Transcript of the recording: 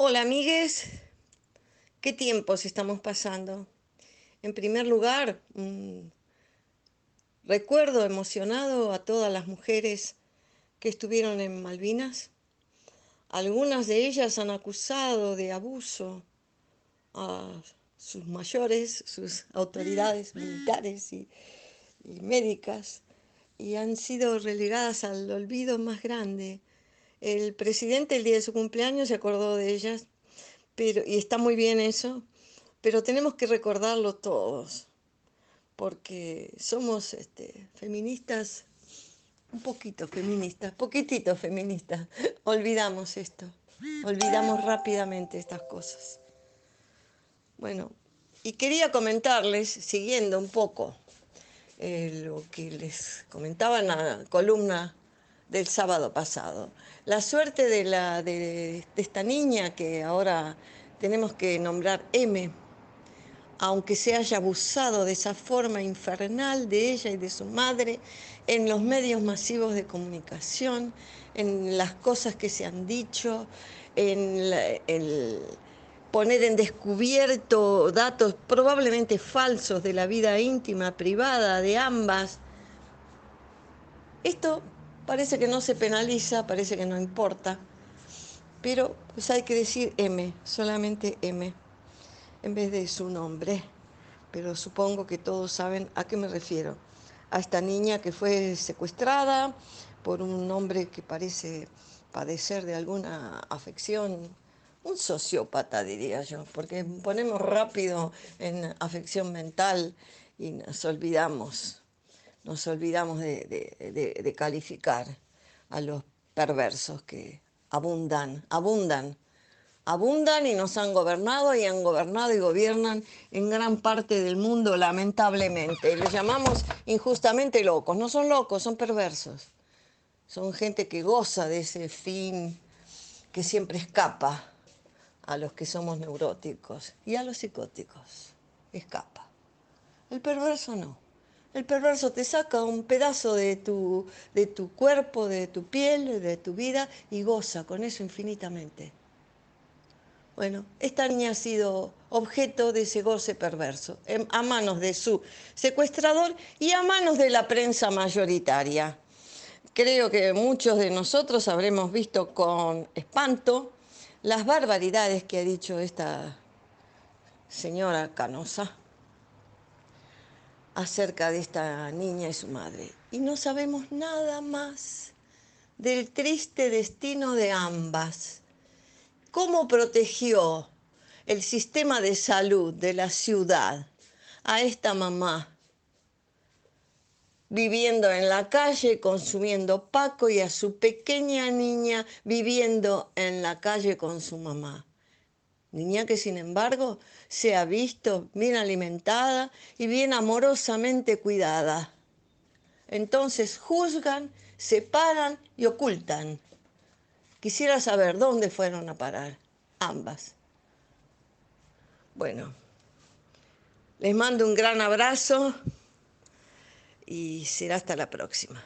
Hola amigues, ¿qué tiempos estamos pasando? En primer lugar, recuerdo emocionado a todas las mujeres que estuvieron en Malvinas. Algunas de ellas han acusado de abuso a sus mayores, sus autoridades militares y, y médicas, y han sido relegadas al olvido más grande el presidente el día de su cumpleaños se acordó de ellas, pero, y está muy bien eso, pero tenemos que recordarlo todos, porque somos este, feministas, un poquito feministas, poquitito feministas. Olvidamos esto, olvidamos rápidamente estas cosas. Bueno, y quería comentarles, siguiendo un poco eh, lo que les comentaba en la columna del sábado pasado. La suerte de, la, de, esta niña que ahora tenemos que nombrar M, aunque se haya abusado de esa forma infernal de ella y de su madre en los medios masivos de comunicación, en las cosas que se han dicho, en poner en descubierto datos probablemente falsos de la vida íntima, privada de ambas. Esto Parece que no se penaliza, parece que no importa, pero pues hay que decir M, solamente M, en vez de su nombre. Pero supongo que todos saben a qué me refiero. A esta niña que fue secuestrada por un hombre que parece padecer de alguna afección, un sociópata diría yo, porque ponemos rápido en afección mental y nos olvidamos nos olvidamos de, calificar a los perversos que abundan, abundan, abundan y nos han gobernado y han gobernado y gobiernan en gran parte del mundo, lamentablemente. Les llamamos injustamente locos. No son locos, son perversos. Son gente que goza de ese fin que siempre escapa a los que somos neuróticos y a los psicóticos. Escapa. El perverso no. El perverso te saca un pedazo de tu, de tu cuerpo, de tu piel, de tu vida y goza con eso infinitamente. Bueno, esta niña ha sido objeto de ese goce perverso, a manos de su secuestrador y a manos de la prensa mayoritaria. Creo que muchos de nosotros habremos visto con espanto las barbaridades que ha dicho esta señora Canosa acerca de esta niña y su madre. Y no sabemos nada más del triste destino de ambas. ¿Cómo protegió el sistema de salud de la ciudad a esta mamá? viviendo en la calle, consumiendo paco y a su pequeña niña viviendo en la calle con su mamá. Niña que sin embargo se ha visto bien alimentada y bien amorosamente cuidada. Entonces juzgan, separan y ocultan. Quisiera saber dónde fueron a parar ambas. Bueno, les mando un gran abrazo y será hasta la próxima.